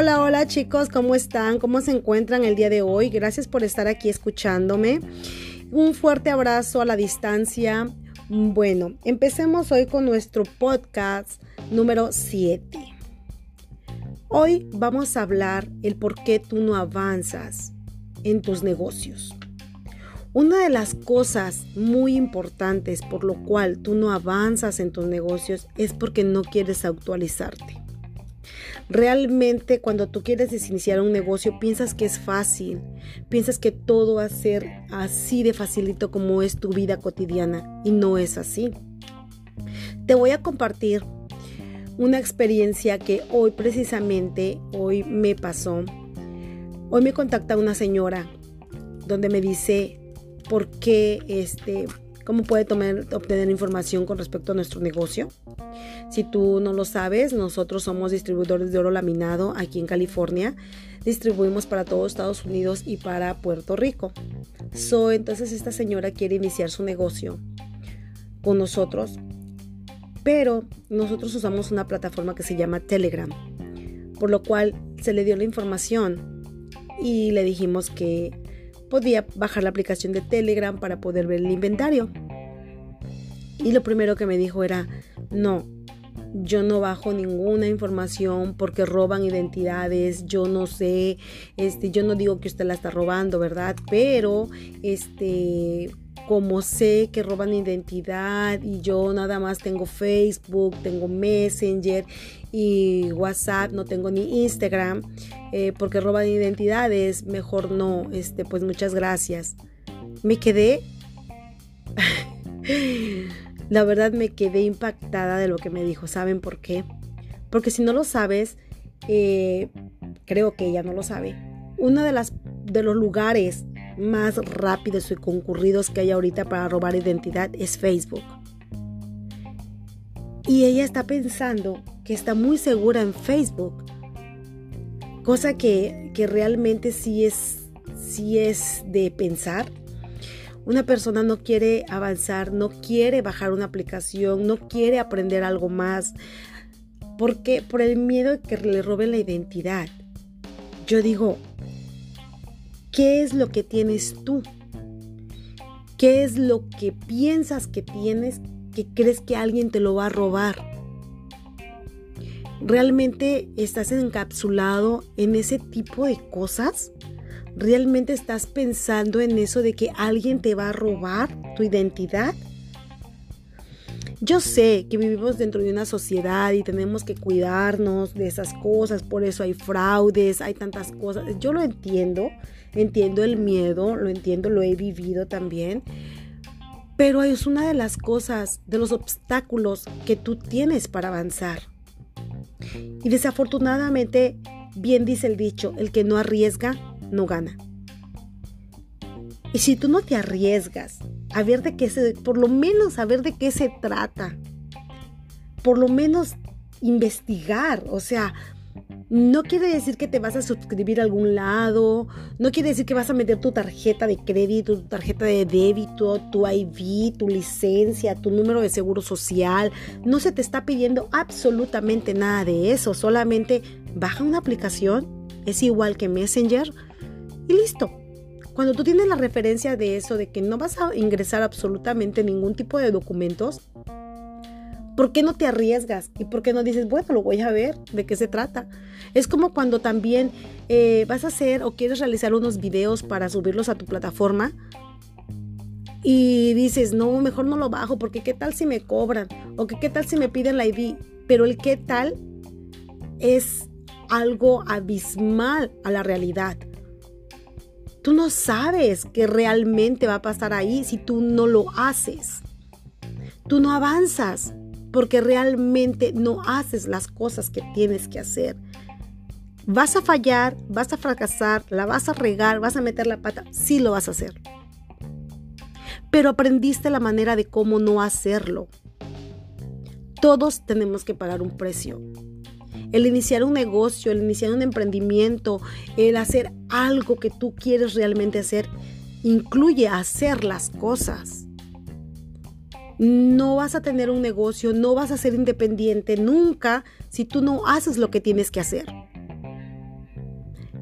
Hola, hola chicos, ¿cómo están? ¿Cómo se encuentran el día de hoy? Gracias por estar aquí escuchándome. Un fuerte abrazo a la distancia. Bueno, empecemos hoy con nuestro podcast número 7. Hoy vamos a hablar el por qué tú no avanzas en tus negocios. Una de las cosas muy importantes por lo cual tú no avanzas en tus negocios es porque no quieres actualizarte. Realmente cuando tú quieres iniciar un negocio piensas que es fácil, piensas que todo va a ser así de facilito como es tu vida cotidiana y no es así. Te voy a compartir una experiencia que hoy precisamente, hoy me pasó. Hoy me contacta una señora donde me dice por qué este cómo puede obtener información con respecto a nuestro negocio. Si tú no lo sabes, nosotros somos distribuidores de oro laminado aquí en California. Distribuimos para todo Estados Unidos y para Puerto Rico. So, entonces esta señora quiere iniciar su negocio con nosotros, pero nosotros usamos una plataforma que se llama Telegram, por lo cual se le dio la información y le dijimos que podía bajar la aplicación de Telegram para poder ver el inventario. Y lo primero que me dijo era, no, yo no bajo ninguna información porque roban identidades, yo no sé, este, yo no digo que usted la está robando, ¿verdad? Pero, este, como sé que roban identidad y yo nada más tengo Facebook, tengo Messenger y WhatsApp, no tengo ni Instagram, eh, porque roban identidades, mejor no, este, pues muchas gracias. Me quedé, la verdad me quedé impactada de lo que me dijo, ¿saben por qué? Porque si no lo sabes, eh, creo que ella no lo sabe. Uno de, las, de los lugares más rápidos y concurridos que hay ahorita para robar identidad es Facebook. Y ella está pensando que está muy segura en Facebook cosa que, realmente sí es, sí es de pensar. Una persona no quiere avanzar, no quiere bajar una aplicación, no quiere aprender algo más, porque por el miedo de que le roben la identidad. Yo digo, ¿qué es lo que tienes tú? ¿Qué es lo que piensas que tienes que crees que alguien te lo va a robar? ¿Realmente estás encapsulado en ese tipo de cosas? ¿Realmente estás pensando en eso de que alguien te va a robar tu identidad? Yo sé que vivimos dentro de una sociedad y tenemos que cuidarnos de esas cosas, por eso hay fraudes, hay tantas cosas. Yo lo entiendo, entiendo el miedo, lo entiendo, lo he vivido también, pero es una de las cosas, de los obstáculos que tú tienes para avanzar. Y desafortunadamente, bien dice el dicho, el que no arriesga, no gana. Y si tú no te arriesgas a ver de qué se, por lo menos a ver de qué se trata, por lo menos investigar, o sea, no quiere decir que te vas a suscribir a algún lado, no quiere decir que vas a meter tu tarjeta de crédito, tu tarjeta de débito, tu ID, tu licencia, tu número de seguro social. No se te está pidiendo absolutamente nada de eso, solamente baja una aplicación, es igual que Messenger y listo. Cuando tú tienes la referencia de eso, de que no vas a ingresar absolutamente ningún tipo de documentos, ¿Por qué no te arriesgas? ¿Y por qué no dices, bueno, lo voy a ver, de qué se trata? Es como cuando también eh, vas a hacer o quieres realizar unos videos para subirlos a tu plataforma y dices, no, mejor no lo bajo porque qué tal si me cobran o que qué tal si me piden la ID. Pero el qué tal es algo abismal a la realidad. Tú no sabes qué realmente va a pasar ahí si tú no lo haces. Tú no avanzas porque realmente no haces las cosas que tienes que hacer. Vas a fallar, vas a fracasar, la vas a regar, vas a meter la pata, sí lo vas a hacer. Pero aprendiste la manera de cómo no hacerlo. Todos tenemos que pagar un precio. El iniciar un negocio, el iniciar un emprendimiento, el hacer algo que tú quieres realmente hacer, incluye hacer las cosas no vas a tener un negocio, no vas a ser independiente nunca si tú no haces lo que tienes que hacer.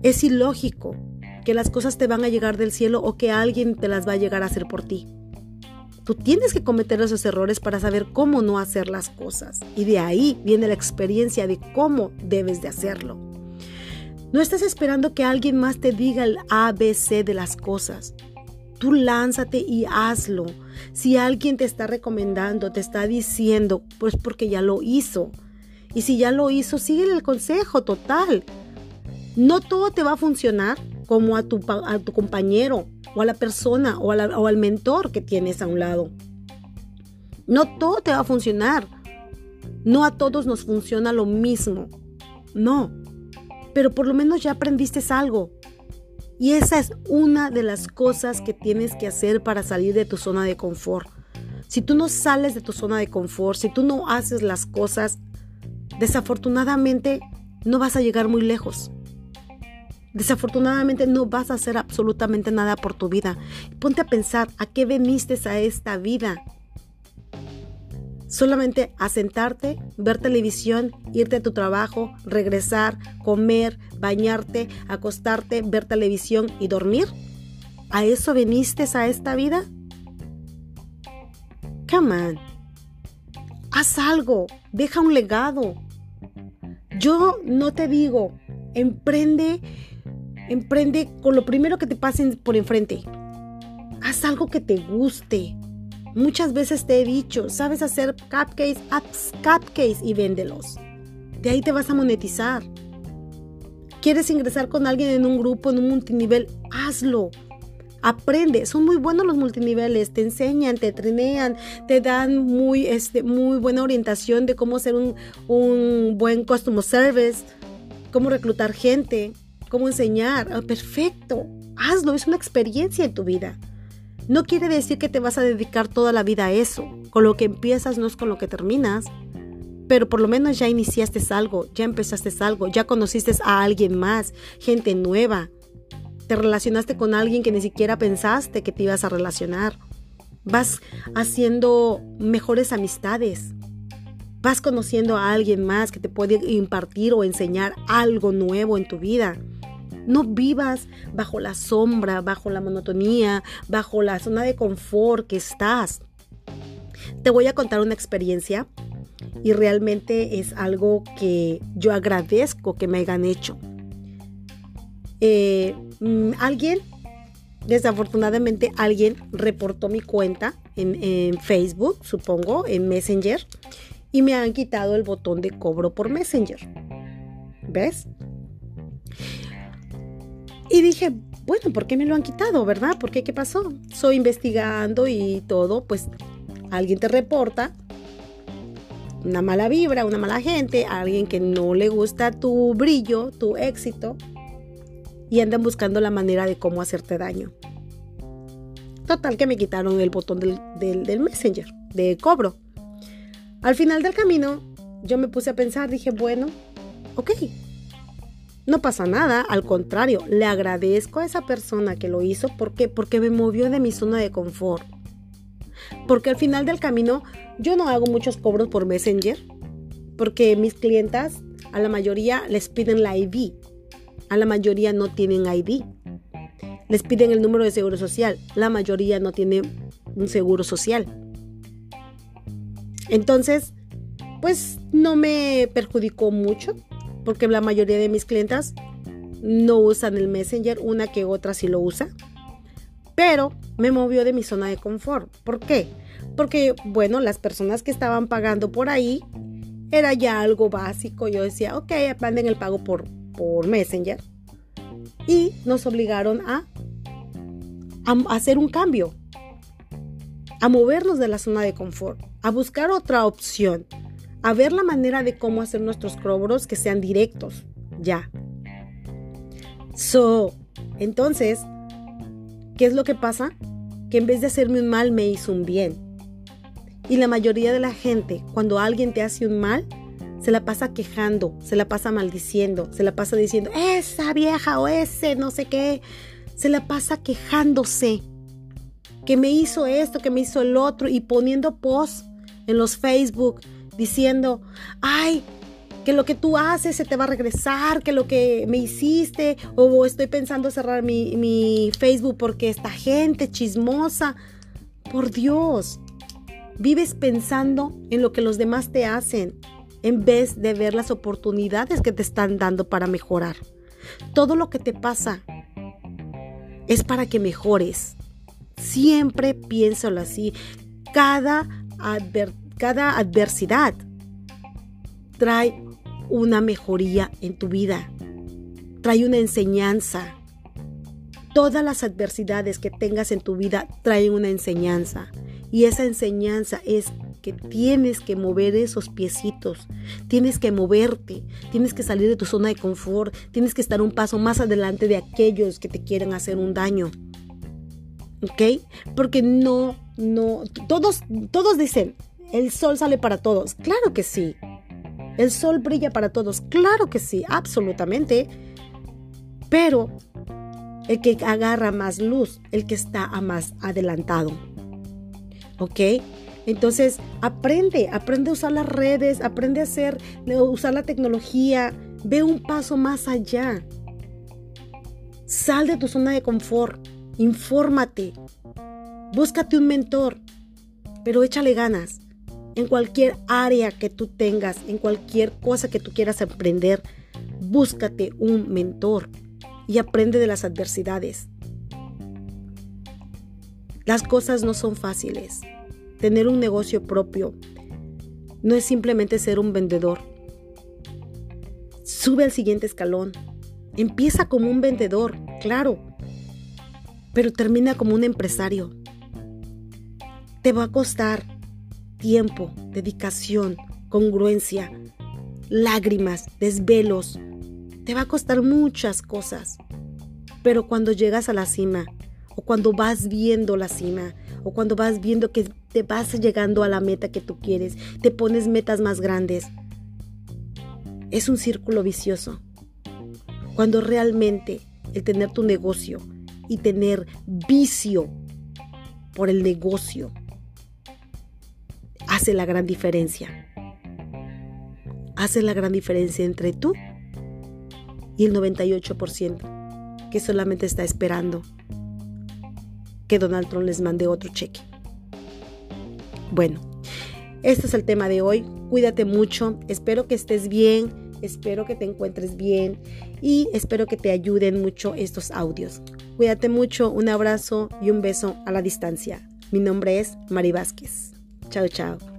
Es ilógico que las cosas te van a llegar del cielo o que alguien te las va a llegar a hacer por ti. Tú tienes que cometer esos errores para saber cómo no hacer las cosas. Y de ahí viene la experiencia de cómo debes de hacerlo. No estás esperando que alguien más te diga el ABC de las cosas. Tú lánzate y hazlo. Si alguien te está recomendando, te está diciendo, pues porque ya lo hizo. Y si ya lo hizo, sigue el consejo total. No todo te va a funcionar como a tu, a tu compañero o a la persona o, o al mentor que tienes a un lado. No todo te va a funcionar. No a todos nos funciona lo mismo. No. Pero por lo menos ya aprendiste algo. Y esa es una de las cosas que tienes que hacer para salir de tu zona de confort. Si tú no sales de tu zona de confort, si tú no haces las cosas, desafortunadamente no vas a llegar muy lejos. Desafortunadamente no vas a hacer absolutamente nada por tu vida. Ponte a pensar, ¿a qué veniste a esta vida? Solamente a sentarte, ver televisión, irte a tu trabajo, regresar, comer, bañarte, acostarte, ver televisión y dormir. ¿A eso viniste a esta vida? Come on. Haz algo, deja un legado. Yo no te digo, emprende, emprende con lo primero que te pasen por enfrente. Haz algo que te guste. Muchas veces te he dicho, sabes hacer cupcakes, haz cupcakes y véndelos. De ahí te vas a monetizar. ¿Quieres ingresar con alguien en un grupo, en un multinivel? Hazlo. Aprende, son muy buenos los multiniveles, te enseñan, te trinean, te dan muy, este, muy buena orientación de cómo hacer un, un buen customer service, cómo reclutar gente, cómo enseñar. Ah, perfecto, hazlo, es una experiencia en tu vida. No quiere decir que te vas a dedicar toda la vida a eso. Con lo que empiezas no es con lo que terminas. Pero por lo menos ya iniciaste algo, ya empezaste algo, ya conociste a alguien más, gente nueva. Te relacionaste con alguien que ni siquiera pensaste que te ibas a relacionar. Vas haciendo mejores amistades. Vas conociendo a alguien más que te puede impartir o enseñar algo nuevo en tu vida. No vivas bajo la sombra, bajo la monotonía, bajo la zona de confort que estás. Te voy a contar una experiencia y realmente es algo que yo agradezco que me hayan hecho. Eh, mm, alguien, desafortunadamente alguien reportó mi cuenta en, en Facebook, supongo, en Messenger, y me han quitado el botón de cobro por Messenger. ¿Ves? Y dije, bueno, ¿por qué me lo han quitado, verdad? ¿Por qué? ¿Qué pasó? Soy investigando y todo, pues alguien te reporta una mala vibra, una mala gente, alguien que no le gusta tu brillo, tu éxito, y andan buscando la manera de cómo hacerte daño. Total que me quitaron el botón del, del Messenger, de cobro. Al final del camino, yo me puse a pensar, dije, bueno, ok, no pasa nada, al contrario, le agradezco a esa persona que lo hizo. ¿Por qué? Porque me movió de mi zona de confort. Porque al final del camino yo no hago muchos cobros por Messenger. Porque mis clientas, a la mayoría les piden la ID. A la mayoría no tienen ID. Les piden el número de seguro social. La mayoría no tiene un seguro social. Entonces, pues no me perjudicó mucho porque la mayoría de mis clientas no usan el Messenger, una que otra sí lo usa. Pero me movió de mi zona de confort. ¿Por qué? Porque, bueno, las personas que estaban pagando por ahí era ya algo básico. Yo decía, ok, manden el pago por, por Messenger. Y nos obligaron a, a hacer un cambio, a movernos de la zona de confort, a buscar otra opción a ver la manera de cómo hacer nuestros cobros que sean directos, ya. So, entonces, ¿qué es lo que pasa? Que en vez de hacerme un mal, me hizo un bien. Y la mayoría de la gente, cuando alguien te hace un mal, se la pasa quejando, se la pasa maldiciendo, se la pasa diciendo, esa vieja o ese, no sé qué, se la pasa quejándose, que me hizo esto, que me hizo el otro, y poniendo posts en los Facebook diciendo, ay, que lo que tú haces se te va a regresar, que lo que me hiciste, o estoy pensando cerrar mi, mi Facebook porque esta gente chismosa. Por Dios, vives pensando en lo que los demás te hacen en vez de ver las oportunidades que te están dando para mejorar. Todo lo que te pasa es para que mejores. Siempre piénsalo así. Cada, cada adversidad trae una mejoría en tu vida. Trae una enseñanza. Todas las adversidades que tengas en tu vida traen una enseñanza. Y esa enseñanza es que tienes que mover esos piecitos, tienes que moverte, tienes que salir de tu zona de confort, tienes que estar un paso más adelante de aquellos que te quieren hacer un daño. ¿Ok? Porque no, no, todos, todos dicen, el sol sale para todos. Claro que sí. El sol brilla para todos. Claro que sí, absolutamente. Pero el que agarra más luz, el que está a más adelantado. ¿Ok? Entonces, aprende, aprende a usar las redes, aprende a hacer, a usar la tecnología, ve un paso más allá. Sal de tu zona de confort, infórmate, búscate un mentor, pero échale ganas. En cualquier área que tú tengas, en cualquier cosa que tú quieras aprender, búscate un mentor y aprende de las adversidades. Las cosas no son fáciles. Tener un negocio propio no es simplemente ser un vendedor. Sube al siguiente escalón. Empieza como un vendedor, claro, pero termina como un empresario. Te va a costar tiempo, dedicación, congruencia, lágrimas, desvelos. Te va a costar muchas cosas. Pero cuando llegas a la cima o cuando vas viendo la cima, o cuando vas viendo que te vas llegando a la meta que tú quieres, te pones metas más grandes. Es un círculo vicioso. Cuando realmente el tener tu negocio y tener vicio por el negocio hace la gran diferencia. Hace la gran diferencia entre tú y el 98% que solamente está esperando que Donald Trump les mande otro cheque. Bueno, este es el tema de hoy. Cuídate mucho. Espero que estés bien. Espero que te encuentres bien. Y espero que te ayuden mucho estos audios. Cuídate mucho. Un abrazo y un beso a la distancia. Mi nombre es Mari Vázquez. Chao, chao.